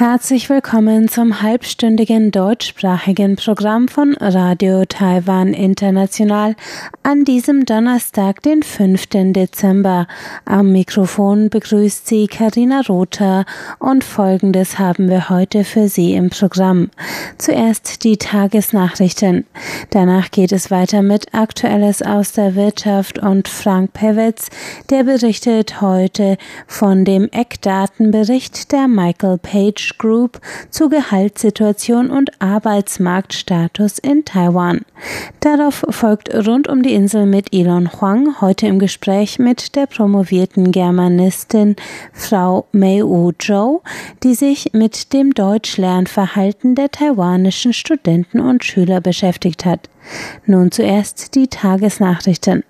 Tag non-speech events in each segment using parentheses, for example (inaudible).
Herzlich willkommen zum halbstündigen deutschsprachigen Programm von Radio Taiwan International an diesem Donnerstag, den 5. Dezember. Am Mikrofon begrüßt Sie Karina Rother und Folgendes haben wir heute für Sie im Programm. Zuerst die Tagesnachrichten. Danach geht es weiter mit Aktuelles aus der Wirtschaft und Frank Pewitz, der berichtet heute von dem Eckdatenbericht der Michael Page Group zur Gehaltssituation und Arbeitsmarktstatus in Taiwan. Darauf folgt rund um die Insel mit Elon Huang heute im Gespräch mit der promovierten Germanistin Frau Mei-U Zhou, die sich mit dem Deutschlernverhalten der taiwanischen Studenten und Schüler beschäftigt hat. Nun zuerst die Tagesnachrichten.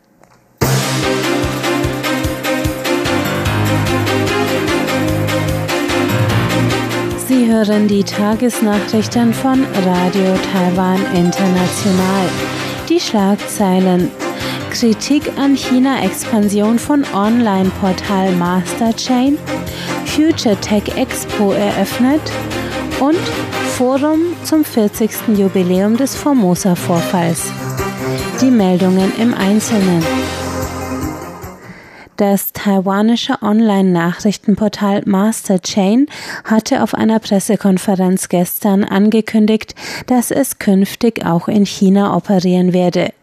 Hören die Tagesnachrichten von Radio Taiwan International. Die Schlagzeilen Kritik an China-Expansion von Online-Portal Masterchain, Future Tech Expo eröffnet und Forum zum 40. Jubiläum des Formosa-Vorfalls. Die Meldungen im Einzelnen. Das taiwanische Online-Nachrichtenportal Masterchain hatte auf einer Pressekonferenz gestern angekündigt, dass es künftig auch in China operieren werde.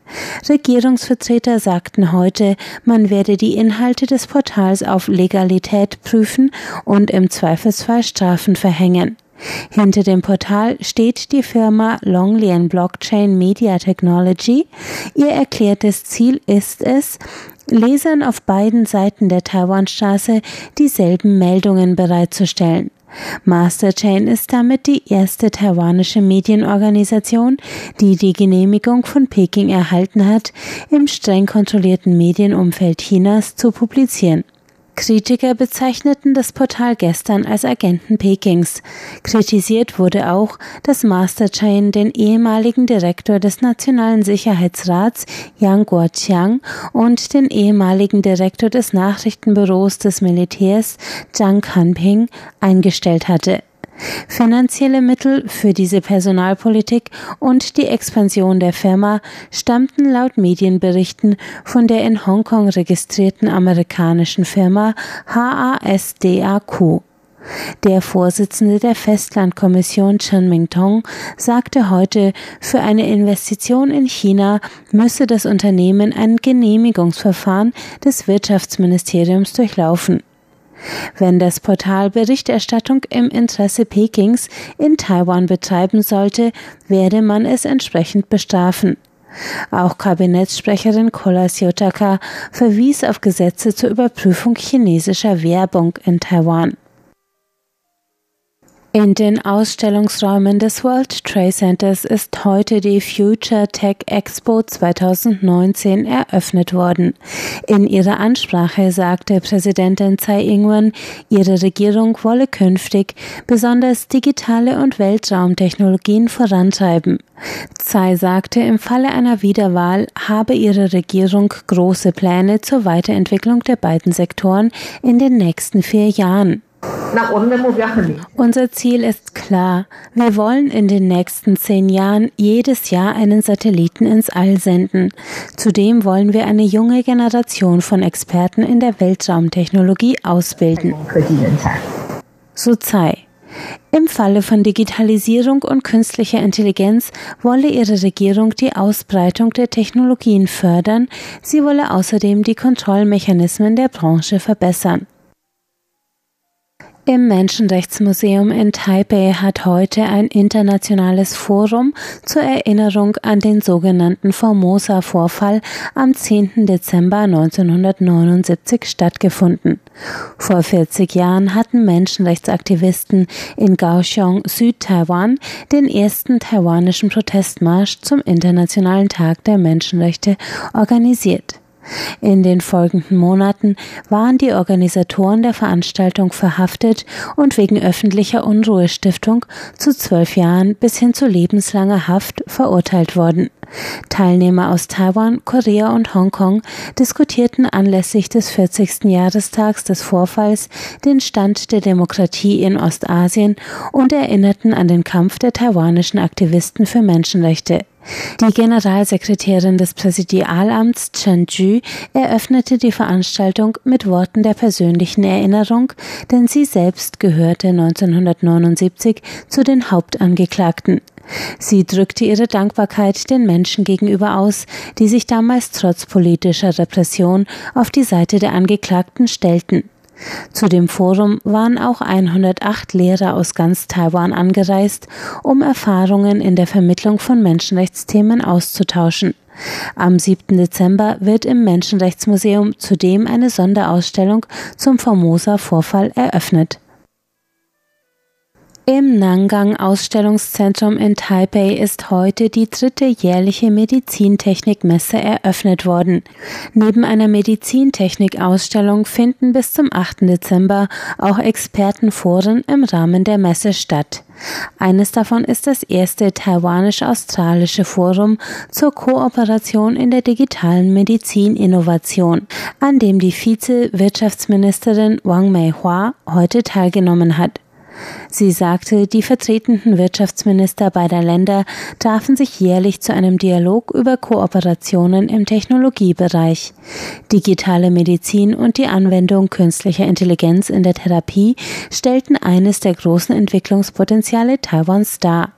Regierungsvertreter sagten heute, man werde die Inhalte des Portals auf Legalität prüfen und im Zweifelsfall Strafen verhängen. Hinter dem Portal steht die Firma Longlian Blockchain Media Technology. Ihr erklärtes Ziel ist es, Lesern auf beiden Seiten der Taiwanstraße dieselben Meldungen bereitzustellen. Masterchain ist damit die erste taiwanische Medienorganisation, die die Genehmigung von Peking erhalten hat, im streng kontrollierten Medienumfeld Chinas zu publizieren. Kritiker bezeichneten das Portal gestern als Agenten Pekings. Kritisiert wurde auch, dass Masterchain den ehemaligen Direktor des Nationalen Sicherheitsrats Yang Guoqiang und den ehemaligen Direktor des Nachrichtenbüros des Militärs Zhang Kanping eingestellt hatte. Finanzielle Mittel für diese Personalpolitik und die Expansion der Firma stammten laut Medienberichten von der in Hongkong registrierten amerikanischen Firma HASDAQ. Der Vorsitzende der Festlandkommission Chen Mingtong sagte heute, für eine Investition in China müsse das Unternehmen ein Genehmigungsverfahren des Wirtschaftsministeriums durchlaufen. Wenn das Portal Berichterstattung im Interesse Pekings in Taiwan betreiben sollte, werde man es entsprechend bestrafen. Auch Kabinettssprecherin Kola Siotaka verwies auf Gesetze zur Überprüfung chinesischer Werbung in Taiwan. In den Ausstellungsräumen des World Trade Centers ist heute die Future Tech Expo 2019 eröffnet worden. In ihrer Ansprache sagte Präsidentin Tsai Ing-wen, ihre Regierung wolle künftig besonders digitale und Weltraumtechnologien vorantreiben. Tsai sagte, im Falle einer Wiederwahl habe ihre Regierung große Pläne zur Weiterentwicklung der beiden Sektoren in den nächsten vier Jahren. Unser Ziel ist klar. Wir wollen in den nächsten zehn Jahren jedes Jahr einen Satelliten ins All senden. Zudem wollen wir eine junge Generation von Experten in der Weltraumtechnologie ausbilden. So Tsai. Im Falle von Digitalisierung und künstlicher Intelligenz wolle ihre Regierung die Ausbreitung der Technologien fördern, sie wolle außerdem die Kontrollmechanismen der Branche verbessern. Im Menschenrechtsmuseum in Taipei hat heute ein internationales Forum zur Erinnerung an den sogenannten Formosa-Vorfall am 10. Dezember 1979 stattgefunden. Vor 40 Jahren hatten Menschenrechtsaktivisten in Kaohsiung, Südtaiwan, den ersten taiwanischen Protestmarsch zum Internationalen Tag der Menschenrechte organisiert. In den folgenden Monaten waren die Organisatoren der Veranstaltung verhaftet und wegen öffentlicher Unruhestiftung zu zwölf Jahren bis hin zu lebenslanger Haft verurteilt worden. Teilnehmer aus Taiwan, Korea und Hongkong diskutierten anlässlich des 40. Jahrestags des Vorfalls den Stand der Demokratie in Ostasien und erinnerten an den Kampf der taiwanischen Aktivisten für Menschenrechte. Die Generalsekretärin des Präsidialamts Chen Ju eröffnete die Veranstaltung mit Worten der persönlichen Erinnerung, denn sie selbst gehörte 1979 zu den Hauptangeklagten. Sie drückte ihre Dankbarkeit den Menschen gegenüber aus, die sich damals trotz politischer Repression auf die Seite der Angeklagten stellten. Zu dem Forum waren auch 108 Lehrer aus ganz Taiwan angereist, um Erfahrungen in der Vermittlung von Menschenrechtsthemen auszutauschen. Am 7. Dezember wird im Menschenrechtsmuseum zudem eine Sonderausstellung zum Formosa-Vorfall eröffnet. Im Nangang Ausstellungszentrum in Taipei ist heute die dritte jährliche Medizintechnikmesse eröffnet worden. Neben einer Medizintechnik-Ausstellung finden bis zum 8. Dezember auch Expertenforen im Rahmen der Messe statt. Eines davon ist das erste taiwanisch-australische Forum zur Kooperation in der digitalen Medizininnovation, an dem die Vize-Wirtschaftsministerin Wang Meihua heute teilgenommen hat. Sie sagte, die vertretenden Wirtschaftsminister beider Länder trafen sich jährlich zu einem Dialog über Kooperationen im Technologiebereich. Digitale Medizin und die Anwendung künstlicher Intelligenz in der Therapie stellten eines der großen Entwicklungspotenziale Taiwans dar.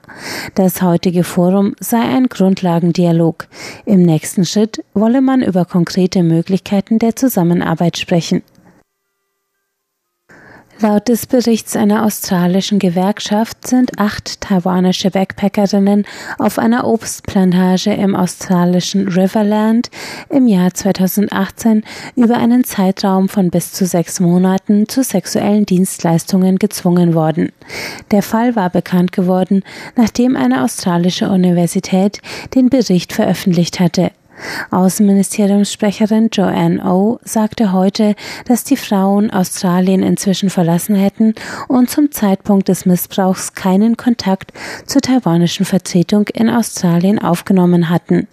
Das heutige Forum sei ein Grundlagendialog. Im nächsten Schritt wolle man über konkrete Möglichkeiten der Zusammenarbeit sprechen. Laut des Berichts einer australischen Gewerkschaft sind acht taiwanische Backpackerinnen auf einer Obstplantage im australischen Riverland im Jahr 2018 über einen Zeitraum von bis zu sechs Monaten zu sexuellen Dienstleistungen gezwungen worden. Der Fall war bekannt geworden, nachdem eine australische Universität den Bericht veröffentlicht hatte. Außenministeriumssprecherin Joanne O sagte heute, dass die Frauen Australien inzwischen verlassen hätten und zum Zeitpunkt des Missbrauchs keinen Kontakt zur taiwanischen Vertretung in Australien aufgenommen hatten.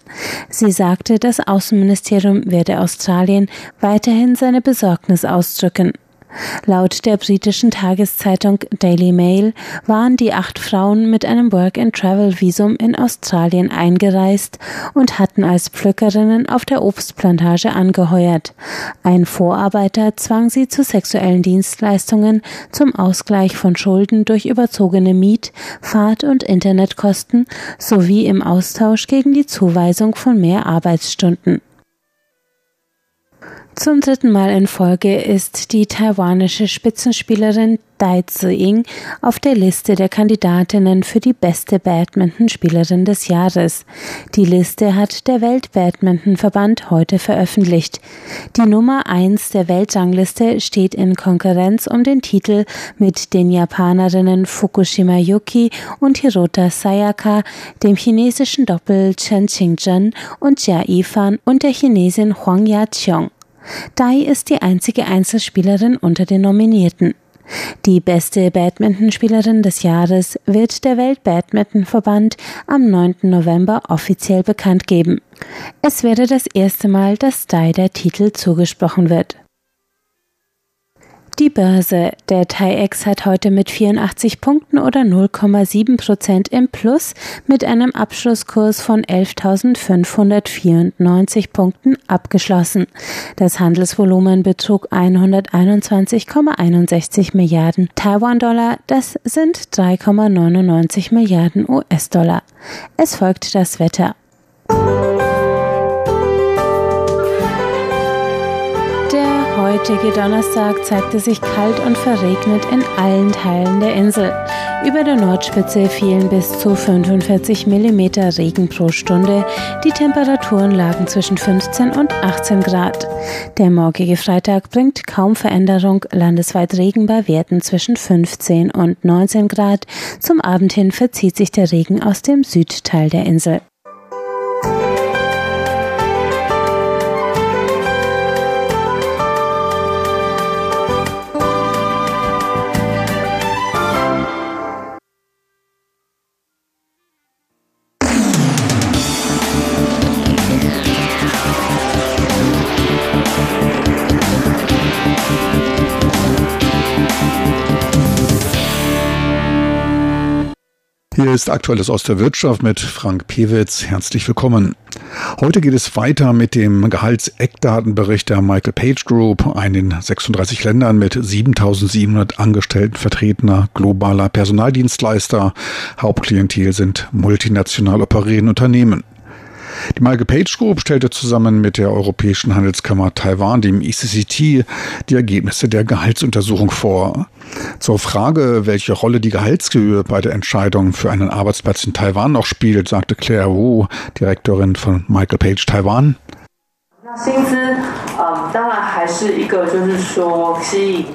Sie sagte, das Außenministerium werde Australien weiterhin seine Besorgnis ausdrücken. Laut der britischen Tageszeitung Daily Mail waren die acht Frauen mit einem Work-and-Travel-Visum in Australien eingereist und hatten als Pflückerinnen auf der Obstplantage angeheuert. Ein Vorarbeiter zwang sie zu sexuellen Dienstleistungen zum Ausgleich von Schulden durch überzogene Miet-, Fahrt- und Internetkosten sowie im Austausch gegen die Zuweisung von mehr Arbeitsstunden. Zum dritten Mal in Folge ist die taiwanische Spitzenspielerin Dai Zi-Ying auf der Liste der Kandidatinnen für die beste Badmintonspielerin des Jahres. Die Liste hat der Weltbadmintonverband heute veröffentlicht. Die Nummer eins der Weltrangliste steht in Konkurrenz um den Titel mit den Japanerinnen Fukushima Yuki und Hirota Sayaka, dem chinesischen Doppel Chen Qingzhen und Jia Yifan und der Chinesin Huang Yaqiong. Dai ist die einzige Einzelspielerin unter den Nominierten. Die beste Badmintonspielerin des Jahres wird der Weltbadmintonverband am 9. November offiziell bekannt geben. Es wäre das erste Mal, dass Dai der Titel zugesprochen wird. Die Börse. Der TAIEX hat heute mit 84 Punkten oder 0,7 Prozent im Plus mit einem Abschlusskurs von 11.594 Punkten abgeschlossen. Das Handelsvolumen betrug 121,61 Milliarden Taiwan-Dollar. Das sind 3,99 Milliarden US-Dollar. Es folgt das Wetter. Heutige Donnerstag zeigte sich kalt und verregnet in allen Teilen der Insel. Über der Nordspitze fielen bis zu 45 mm Regen pro Stunde. Die Temperaturen lagen zwischen 15 und 18 Grad. Der morgige Freitag bringt kaum Veränderung, landesweit Regen bei Werten zwischen 15 und 19 Grad. Zum Abend hin verzieht sich der Regen aus dem Südteil der Insel. Hier ist Aktuelles aus der Wirtschaft mit Frank Pewitz. Herzlich willkommen. Heute geht es weiter mit dem Gehaltseckdatenbericht der Michael Page Group, ein in 36 Ländern mit 7700 Angestellten vertretener globaler Personaldienstleister. Hauptklientel sind multinational operierende Unternehmen. Die Michael Page Group stellte zusammen mit der Europäischen Handelskammer Taiwan, dem ECCT, die Ergebnisse der Gehaltsuntersuchung vor. Zur Frage, welche Rolle die Gehaltshöhe bei der Entscheidung für einen Arbeitsplatz in Taiwan noch spielt, sagte Claire Wu, Direktorin von Michael Page Taiwan.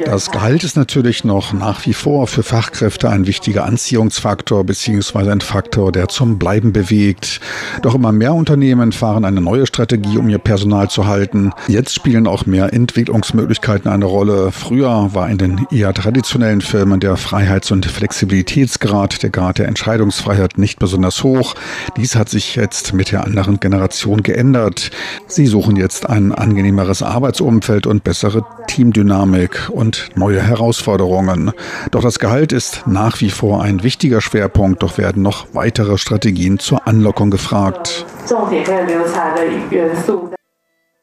Das Gehalt ist natürlich noch nach wie vor für Fachkräfte ein wichtiger Anziehungsfaktor bzw. ein Faktor, der zum Bleiben bewegt. Doch immer mehr Unternehmen fahren eine neue Strategie, um ihr Personal zu halten. Jetzt spielen auch mehr Entwicklungsmöglichkeiten eine Rolle. Früher war in den eher traditionellen Firmen der Freiheits- und Flexibilitätsgrad, der Grad der Entscheidungsfreiheit nicht besonders hoch. Dies hat sich jetzt mit der anderen Generation geändert. Sie suchen jetzt ein angenehmeres Arbeitsumfeld und bessere Teamdynamik und neue Herausforderungen. Doch das Gehalt ist nach wie vor ein wichtiger Schwerpunkt, doch werden noch weitere Strategien zur Anlockung gefragt.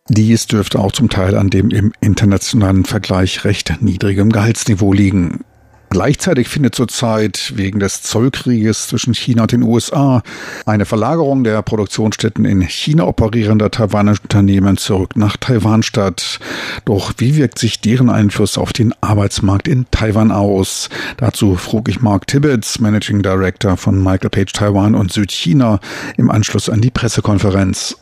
Dies dürfte auch zum Teil an dem im internationalen Vergleich recht niedrigem Gehaltsniveau liegen. Gleichzeitig findet zurzeit wegen des Zollkrieges zwischen China und den USA eine Verlagerung der Produktionsstätten in China operierender taiwanischer Unternehmen zurück nach Taiwan statt. Doch wie wirkt sich deren Einfluss auf den Arbeitsmarkt in Taiwan aus? Dazu frug ich Mark Tibbets, Managing Director von Michael Page Taiwan und Südchina, im Anschluss an die Pressekonferenz.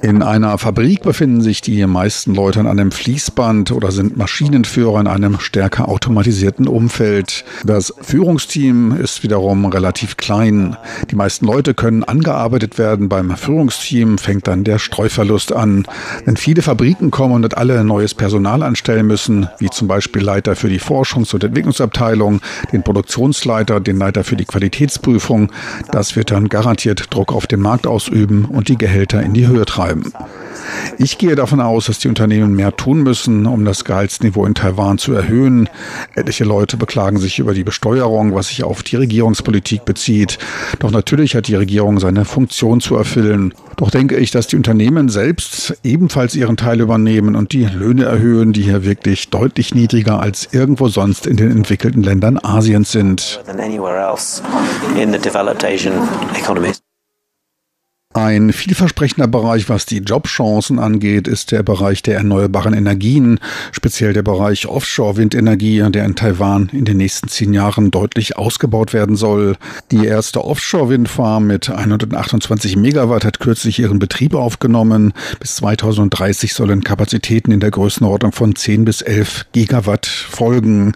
In einer Fabrik befinden sich die meisten Leute an einem Fließband oder sind Maschinenführer in einem stärker automatisierten Umfeld. Das Führungsteam ist wiederum relativ klein. Die meisten Leute können angearbeitet werden. Beim Führungsteam fängt dann der Streuverlust an. Wenn viele Fabriken kommen und alle neues Personal anstellen müssen, wie zum Beispiel Leiter für die Forschungs- und Entwicklungsabteilung, den Produktionsleiter, den Leiter für die Qualitätsprüfung, das wird dann garantiert Druck auf den Markt ausüben und die Gehälter in die Höhe betreiben. Ich gehe davon aus, dass die Unternehmen mehr tun müssen, um das Gehaltsniveau in Taiwan zu erhöhen. Etliche Leute beklagen sich über die Besteuerung, was sich auf die Regierungspolitik bezieht. Doch natürlich hat die Regierung seine Funktion zu erfüllen. Doch denke ich, dass die Unternehmen selbst ebenfalls ihren Teil übernehmen und die Löhne erhöhen, die hier wirklich deutlich niedriger als irgendwo sonst in den entwickelten Ländern Asiens sind. Ein vielversprechender Bereich, was die Jobchancen angeht, ist der Bereich der erneuerbaren Energien, speziell der Bereich Offshore-Windenergie, der in Taiwan in den nächsten zehn Jahren deutlich ausgebaut werden soll. Die erste Offshore-Windfarm mit 128 Megawatt hat kürzlich ihren Betrieb aufgenommen. Bis 2030 sollen Kapazitäten in der Größenordnung von 10 bis 11 Gigawatt folgen.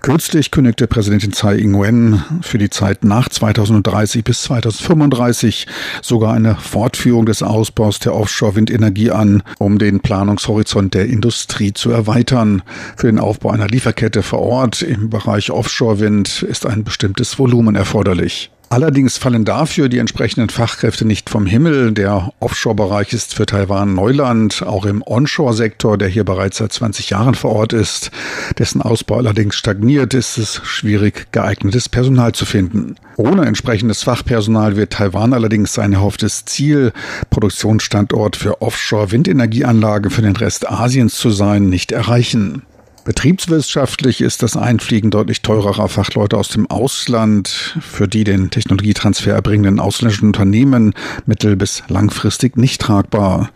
Kürzlich kündigte Präsidentin Tsai Ing-wen für die Zeit nach 2030 bis 2035 sogar eine Fortführung des Ausbaus der Offshore-Windenergie an, um den Planungshorizont der Industrie zu erweitern. Für den Aufbau einer Lieferkette vor Ort im Bereich Offshore-Wind ist ein bestimmtes Volumen erforderlich. Allerdings fallen dafür die entsprechenden Fachkräfte nicht vom Himmel. Der Offshore-Bereich ist für Taiwan Neuland, auch im Onshore-Sektor, der hier bereits seit 20 Jahren vor Ort ist. Dessen Ausbau allerdings stagniert, ist es schwierig, geeignetes Personal zu finden. Ohne entsprechendes Fachpersonal wird Taiwan allerdings sein erhofftes Ziel, Produktionsstandort für Offshore-Windenergieanlagen für den Rest Asiens zu sein, nicht erreichen. Betriebswirtschaftlich ist das Einfliegen deutlich teurerer Fachleute aus dem Ausland, für die den Technologietransfer erbringenden ausländischen Unternehmen mittel- bis langfristig nicht tragbar.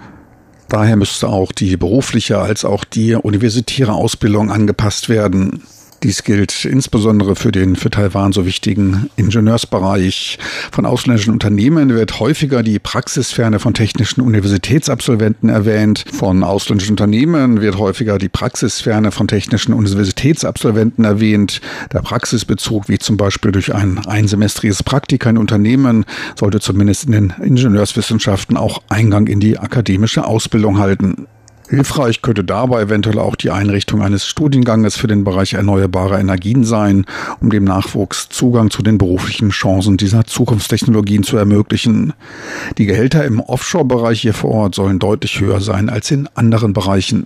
Daher müsste auch die berufliche als auch die universitäre Ausbildung angepasst werden. Dies gilt insbesondere für den für Taiwan so wichtigen Ingenieursbereich. Von ausländischen Unternehmen wird häufiger die Praxisferne von technischen Universitätsabsolventen erwähnt. Von ausländischen Unternehmen wird häufiger die Praxisferne von technischen Universitätsabsolventen erwähnt. Der Praxisbezug, wie zum Beispiel durch ein einsemestriges Praktika in Unternehmen, sollte zumindest in den Ingenieurswissenschaften auch Eingang in die akademische Ausbildung halten. Hilfreich könnte dabei eventuell auch die Einrichtung eines Studienganges für den Bereich erneuerbare Energien sein, um dem Nachwuchs Zugang zu den beruflichen Chancen dieser Zukunftstechnologien zu ermöglichen. Die Gehälter im Offshore-Bereich hier vor Ort sollen deutlich höher sein als in anderen Bereichen.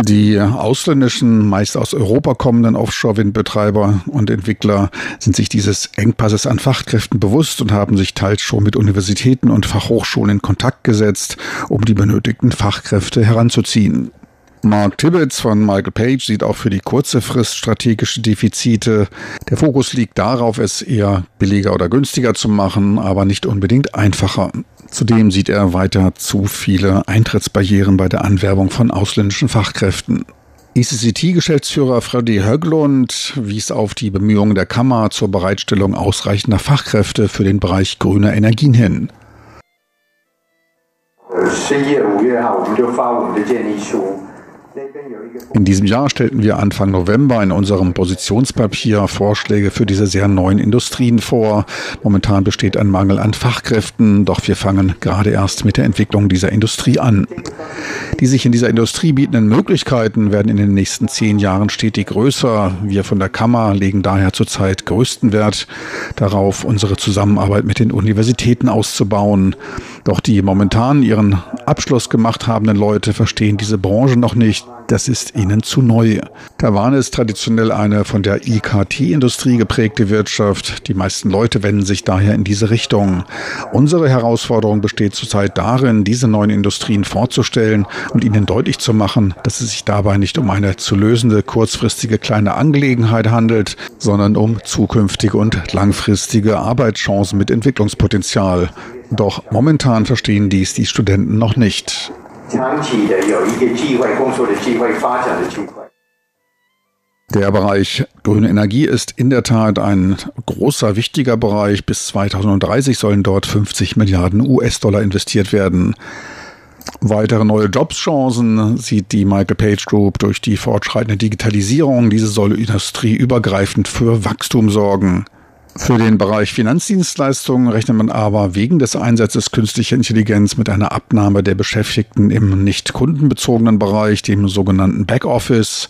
Die ausländischen, meist aus Europa kommenden Offshore-Windbetreiber und Entwickler sind sich dieses Engpasses an Fachkräften bewusst und haben sich teils schon mit Universitäten und Fachhochschulen in Kontakt gesetzt, um die benötigten Fachkräfte heranzuziehen. Mark Tibbets von Michael Page sieht auch für die kurze Frist strategische Defizite. Der Fokus liegt darauf, es eher billiger oder günstiger zu machen, aber nicht unbedingt einfacher. Zudem sieht er weiter zu viele Eintrittsbarrieren bei der Anwerbung von ausländischen Fachkräften. ECCT-Geschäftsführer Freddy Höglund wies auf die Bemühungen der Kammer zur Bereitstellung ausreichender Fachkräfte für den Bereich grüner Energien hin. In diesem Jahr stellten wir Anfang November in unserem Positionspapier Vorschläge für diese sehr neuen Industrien vor. Momentan besteht ein Mangel an Fachkräften, doch wir fangen gerade erst mit der Entwicklung dieser Industrie an. Die sich in dieser Industrie bietenden Möglichkeiten werden in den nächsten zehn Jahren stetig größer. Wir von der Kammer legen daher zurzeit größten Wert darauf, unsere Zusammenarbeit mit den Universitäten auszubauen. Doch die momentan ihren Abschluss gemacht habenden Leute verstehen diese Branche noch nicht das ist ihnen zu neu. Taiwan ist traditionell eine von der IKT-Industrie geprägte Wirtschaft. Die meisten Leute wenden sich daher in diese Richtung. Unsere Herausforderung besteht zurzeit darin, diese neuen Industrien vorzustellen und ihnen deutlich zu machen, dass es sich dabei nicht um eine zu lösende kurzfristige kleine Angelegenheit handelt, sondern um zukünftige und langfristige Arbeitschancen mit Entwicklungspotenzial. Doch momentan verstehen dies die Studenten noch nicht. 长期的有一个机会、工作的机会、发展的机会。Der Bereich grüne Energie ist in der Tat ein großer, wichtiger Bereich. Bis 2030 sollen dort 50 Milliarden US-Dollar investiert werden. Weitere neue Jobschancen sieht die Michael Page Group durch die fortschreitende Digitalisierung. Diese soll industrieübergreifend für Wachstum sorgen. Für den Bereich Finanzdienstleistungen rechnet man aber wegen des Einsatzes künstlicher Intelligenz mit einer Abnahme der Beschäftigten im nicht kundenbezogenen Bereich, dem sogenannten Backoffice.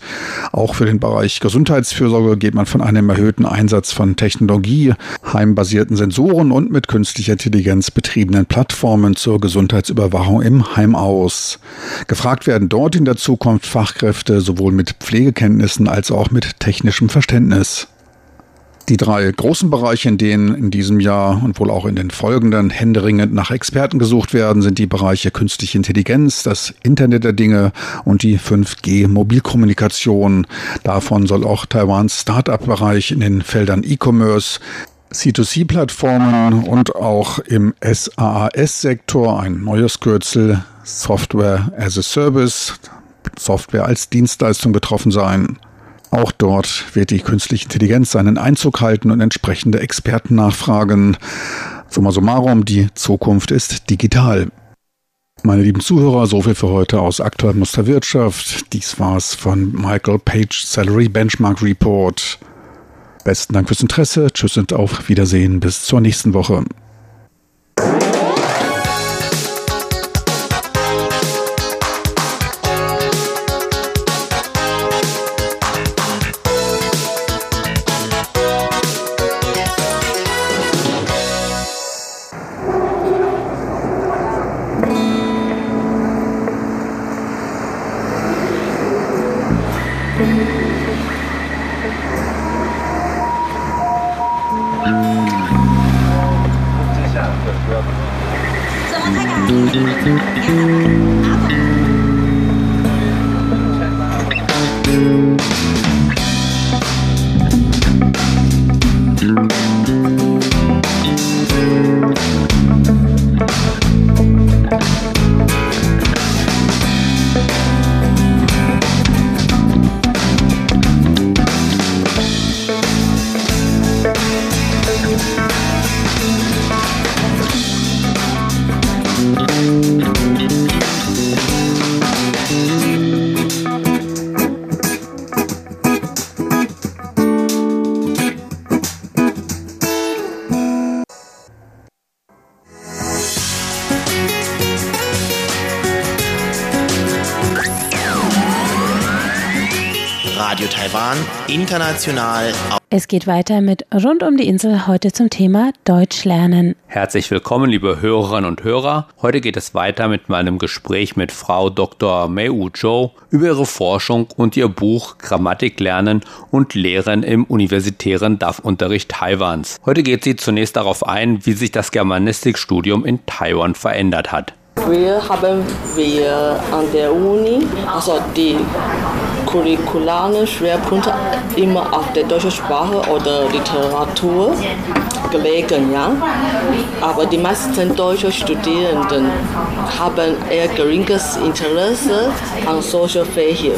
Auch für den Bereich Gesundheitsfürsorge geht man von einem erhöhten Einsatz von Technologie, heimbasierten Sensoren und mit künstlicher Intelligenz betriebenen Plattformen zur Gesundheitsüberwachung im Heim aus. Gefragt werden dort in der Zukunft Fachkräfte sowohl mit Pflegekenntnissen als auch mit technischem Verständnis. Die drei großen Bereiche, in denen in diesem Jahr und wohl auch in den folgenden händeringend nach Experten gesucht werden, sind die Bereiche künstliche Intelligenz, das Internet der Dinge und die 5G-Mobilkommunikation. Davon soll auch Taiwans Start-up-Bereich in den Feldern E-Commerce, C2C-Plattformen und auch im SaaS-Sektor ein neues Kürzel Software as a Service, Software als Dienstleistung betroffen sein. Auch dort wird die künstliche Intelligenz seinen Einzug halten und entsprechende Experten nachfragen. Summa summarum, die Zukunft ist digital. Meine lieben Zuhörer, so viel für heute aus aktueller Musterwirtschaft. Dies war's von Michael Page Salary Benchmark Report. Besten Dank fürs Interesse. Tschüss und auf Wiedersehen. Bis zur nächsten Woche. International. Es geht weiter mit Rund um die Insel heute zum Thema Deutsch lernen. Herzlich willkommen, liebe Hörerinnen und Hörer. Heute geht es weiter mit meinem Gespräch mit Frau Dr. Mei Wu Zhou über ihre Forschung und ihr Buch Grammatik lernen und Lehren im universitären DAF-Unterricht Taiwans. Heute geht sie zunächst darauf ein, wie sich das Germanistikstudium in Taiwan verändert hat. Wir haben wir an der Uni, also die curricularen Schwerpunkte immer auf der deutschen Sprache oder Literatur gelegen, ja. Aber die meisten deutschen Studierenden haben eher geringes Interesse an solchen Fächern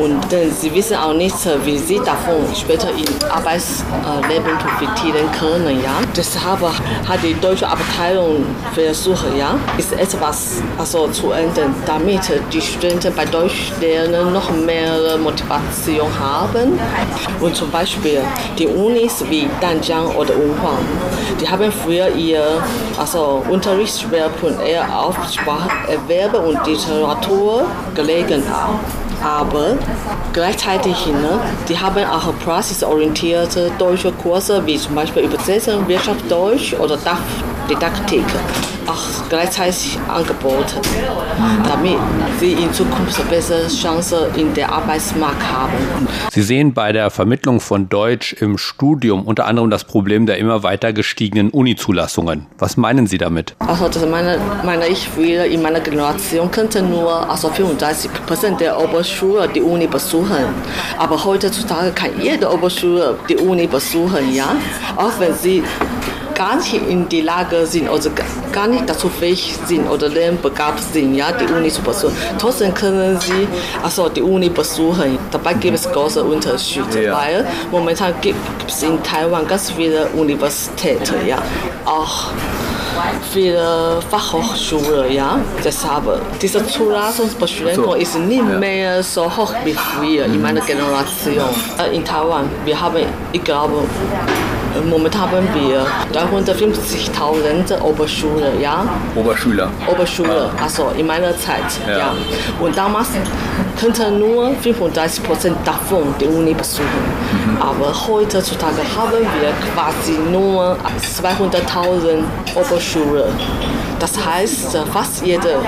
und sie wissen auch nicht, wie sie davon später im Arbeitsleben profitieren können, ja. Deshalb hat die deutsche Abteilung versucht, ja, ist etwas also zu ändern, damit die Studenten bei Deutsch lernen noch mehr Motivation haben. Und zum Beispiel die Unis wie Danjiang oder Wuhan, die haben früher ihr also Unterrichtsschwerpunkt eher auf Spracherwerb und Literatur gelegen. Aber gleichzeitig, ne, die haben auch praxisorientierte deutsche Kurse, wie zum Beispiel Übersetzung, Wirtschaftsdeutsch oder Didaktik auch gleichzeitig angeboten, damit sie in Zukunft bessere Chancen in der Arbeitsmarkt haben. Sie sehen bei der Vermittlung von Deutsch im Studium unter anderem das Problem der immer weiter gestiegenen Uni-Zulassungen. Was meinen Sie damit? Also das meine, meine ich, wir in meiner Generation könnten nur also 35 Prozent der Oberschule die Uni besuchen. Aber heutzutage kann jede Oberschule die Uni besuchen, ja, auch wenn sie gar nicht in die Lage sind oder gar nicht dazu fähig sind oder lernbegabt sind, ja, die Uni zu besuchen. Trotzdem können sie also die Uni besuchen. Dabei gibt es große Unterschiede, ja. weil momentan gibt es in Taiwan ganz viele Universitäten, ja, auch viele Fachhochschulen, ja. Deshalb, diese Zulassungsbeschränkung ist nicht mehr so hoch wie früher in meiner Generation. In Taiwan, wir haben, ich glaube, Momentan haben wir 350.000 Oberschüler, ja. Oberschüler. Oberschüler, also in meiner Zeit, ja. ja. Und damals könnten nur 35 Prozent davon die Uni besuchen. Mhm. Aber heutzutage haben wir quasi nur 200.000 Oberschüler. Das heißt, fast jeder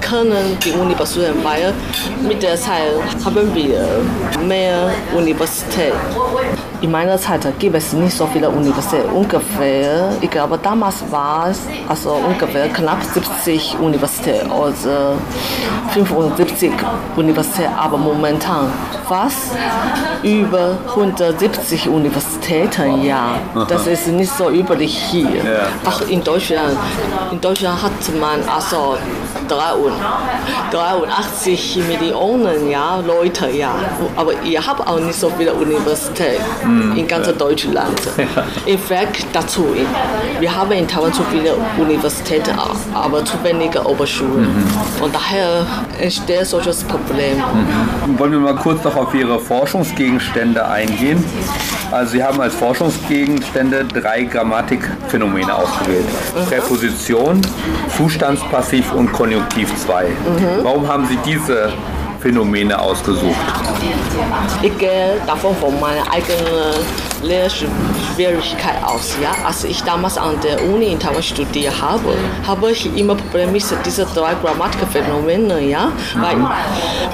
können die Uni besuchen, weil mit der Zeit haben wir mehr Universität. In meiner Zeit gibt es nicht so viele Universitäten. Ungefähr, ich glaube, damals war es also ungefähr knapp 70 Universitäten oder 75 Universitäten, aber momentan fast über 170 Universitäten, ja. Das ist nicht so üblich hier. Ja. Auch in Deutschland. In Deutschland hat man also 83 Millionen ja, Leute, ja. Aber ihr habt auch nicht so viele Universitäten mm, in ganz ja. Deutschland. (laughs) Ja. Im Vergleich dazu, wir haben in Taiwan zu viele Universitäten, aber zu wenige Oberschulen. Mhm. Und daher entsteht solches Problem. Mhm. Wollen wir mal kurz noch auf Ihre Forschungsgegenstände eingehen? Also Sie haben als Forschungsgegenstände drei Grammatikphänomene ausgewählt. Mhm. Präposition, Zustandspassiv und Konjunktiv 2. Mhm. Warum haben Sie diese Phänomene ausgesucht? Ich gehe davon von meiner eigenen Lehrschwierigkeit aus. Ja? Als ich damals an der Uni in Taiwan studiert habe, habe ich immer Probleme mit diesen drei Grammatikphänomenen. Ja? Weil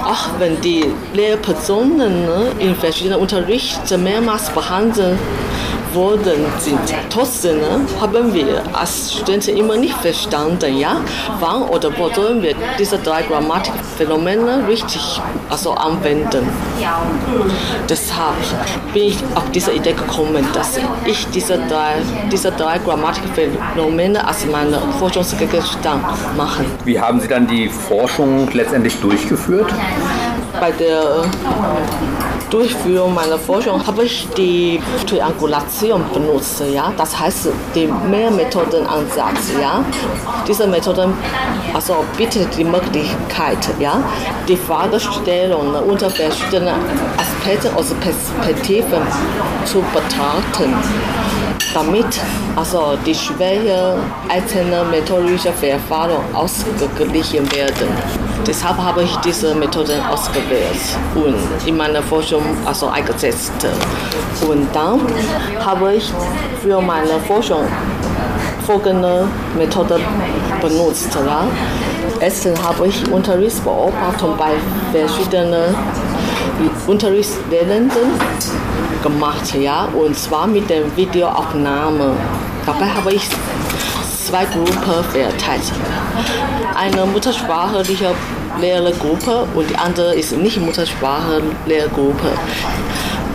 auch wenn die Lehrpersonen ne, in verschiedenen Unterrichten mehrmals behandeln, worden sind. Trotzdem ne, haben wir als Studenten immer nicht verstanden, ja, wann oder wo sollen wir diese drei Grammatikphänomene richtig also anwenden. Deshalb bin ich auf diese Idee gekommen, dass ich diese drei, diese drei Grammatikphänomene als meine Forschungsgegenstand mache. Wie haben Sie dann die Forschung letztendlich durchgeführt? Bei der Durchführung meiner Forschung habe ich die Triangulation benutzt. Ja? Das heißt, die Mehrmethodenansatz. Ja? Diese Methode also bietet die Möglichkeit, ja? die Fragestellung unter verschiedenen Aspekten oder Perspektiven zu betrachten. Damit also die Schwäche einzelner methodischer Verfahren ausgeglichen werden. Deshalb habe ich diese Methoden ausgewählt und in meiner Forschung also eingesetzt. Und dann habe ich für meine Forschung folgende Methode benutzt. Ja. Erstens habe ich Unterrichtsbeobachtung bei verschiedenen Unterrichtslernenden gemacht, ja, und zwar mit der Videoaufnahme. Dabei habe ich zwei Gruppen verteilt. Eine muttersprachliche Lehrergruppe und die andere ist nicht Muttersprachlehrergruppe.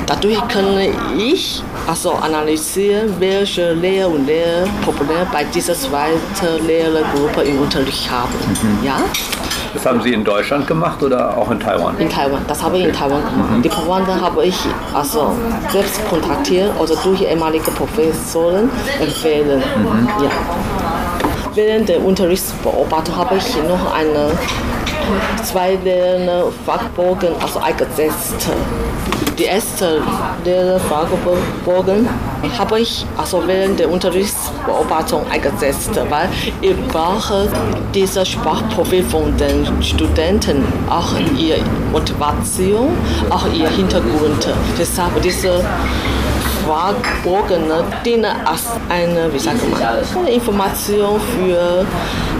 Dadurch kann ich also analysieren, welche Lehr- und Lehrprobleme bei dieser zweiten Lehrergruppe im Unterricht haben. Mhm. Ja? Das haben Sie in Deutschland gemacht oder auch in Taiwan? In Taiwan, das habe ich in Taiwan gemacht. Mhm. Die Probanden habe ich also selbst kontaktiert oder durch ehemalige Professoren empfehlen. Mhm. Ja. Während der Unterrichtsbeobachtung habe ich noch eine zwei Fragebogen also eingesetzt die erste Lehrerfragebogen habe ich also während der Unterrichtsbeobachtung eingesetzt, weil ich brauche dieses Sprachprofil von den Studenten, auch ihre Motivation, auch ihr Hintergrund. Deshalb diese Fragebogen dienen als eine, wie sagt man, eine Information für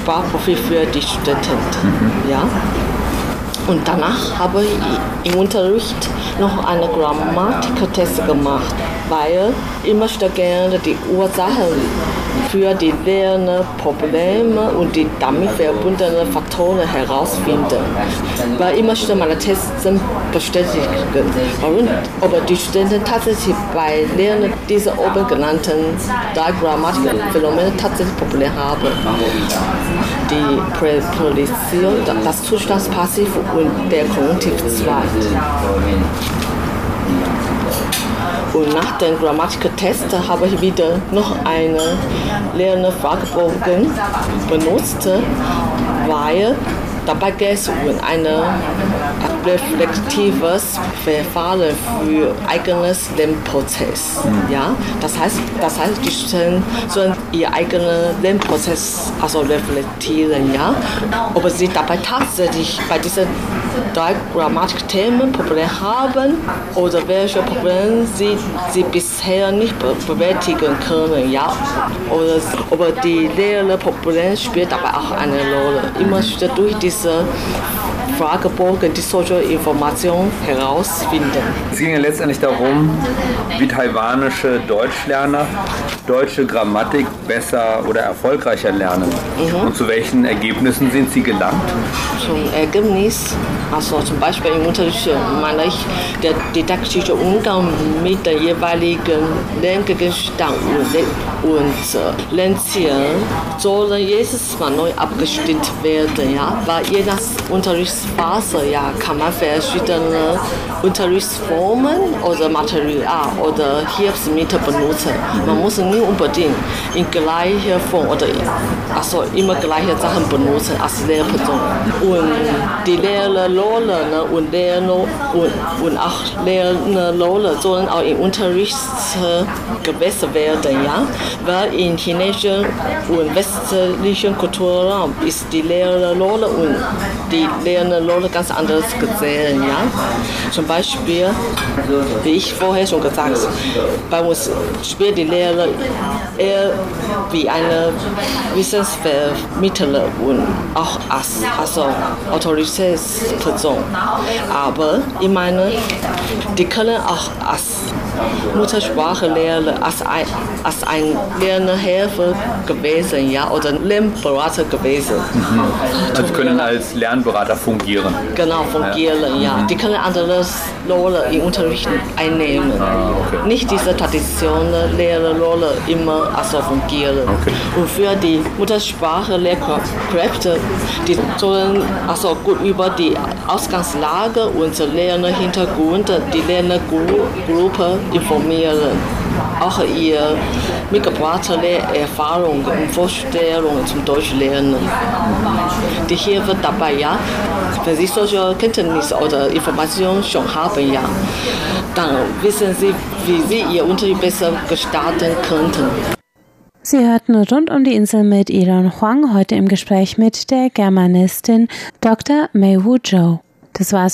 Sprachprofil für die Studenten. Mhm. Ja. Und danach habe ich im Unterricht noch einen Grammatiktest gemacht, weil ich möchte gerne die Ursachen für die Lernprobleme und die damit verbundenen Faktoren herausfinden. Weil ich möchte meine Tests bestätigen, warum, ob die Studenten tatsächlich bei Lernen dieser oben genannten drei Grammatikphänomene tatsächlich Probleme haben. Die Präposition, das Zustandspassiv und der Konjunktivzweig. Und nach dem Grammatiktest habe ich wieder noch eine Lernfragebogen benutzt, weil Dabei geht es um ein reflektives Verfahren für eigenes Lernprozess. Mhm. Ja? Das, heißt, das heißt, die Studenten sollen ihren eigenen Lernprozess also reflektieren, ja? ob sie dabei tatsächlich bei diesen drei Grammatikthemen Probleme haben oder welche Probleme sie, sie bisher nicht bewältigen können. Ja? Oder ob die Lehrerprobleme spielt dabei auch eine Rolle. Immer durch diese diese Fragebogen die solche Informationen herausfinden. Es ging ja letztendlich darum, wie taiwanische Deutschlerner deutsche Grammatik besser oder erfolgreicher lernen. Mhm. Und zu welchen Ergebnissen sind sie gelangt? Zum Ergebnis, also zum Beispiel im Unterricht meine ich, der didaktische Umgang mit den jeweiligen Lerngegenständen und Lernzielen sollen jedes Mal neu abgestimmt werden, ja, weil je nach Unterrichtsphase ja, kann man verschiedene Unterrichtsformen oder Material oder Hilfsmittel benutzen. Man muss nicht unbedingt in gleicher Form oder also immer gleiche Sachen benutzen als Lehrperson. Und die Lehrerrolle ne, und Lehrer und, und auch Lehrerrolle sollen auch im Unterricht gewässert werden, ja, weil in chinesischen und westlichen Kulturraum ist die Lehrerrolle und die Lehrerrolle ganz anders gesehen, ja. Zum Beispiel, wie ich vorher schon gesagt habe, bei uns spielt die Lehrer eher wie eine Wissensvermittler und auch als also Autoritätsperson. Aber ich meine, die können auch als Muttersprachlehrer, als ein, als ein Lernhelfer gewesen, ja, oder Lernberater gewesen. Mhm. Also können als Lernberater fungieren. Genau, fungieren, ja. ja. Mhm. Die können andere Rolle im Unterricht einnehmen. Ah, okay. Nicht diese traditionelle Lehrerrolle immer also fungieren. Okay. Und für die Muttersprachlehrkräfte, die sollen also gut über die Ausgangslage und Lernerhintergrund die Lernergruppe informieren. auch ihr mitgebrachte Erfahrungen und Vorstellungen zum Deutschlernen. Die helfen dabei, ja. Wenn Sie solche Kenntnisse oder Informationen schon haben, ja, dann wissen Sie, wie Sie Ihr Unterricht besser gestalten könnten. Sie hörten rund um die Insel mit Elon Huang heute im Gespräch mit der Germanistin Dr. Mei Wu Zhou. Das war's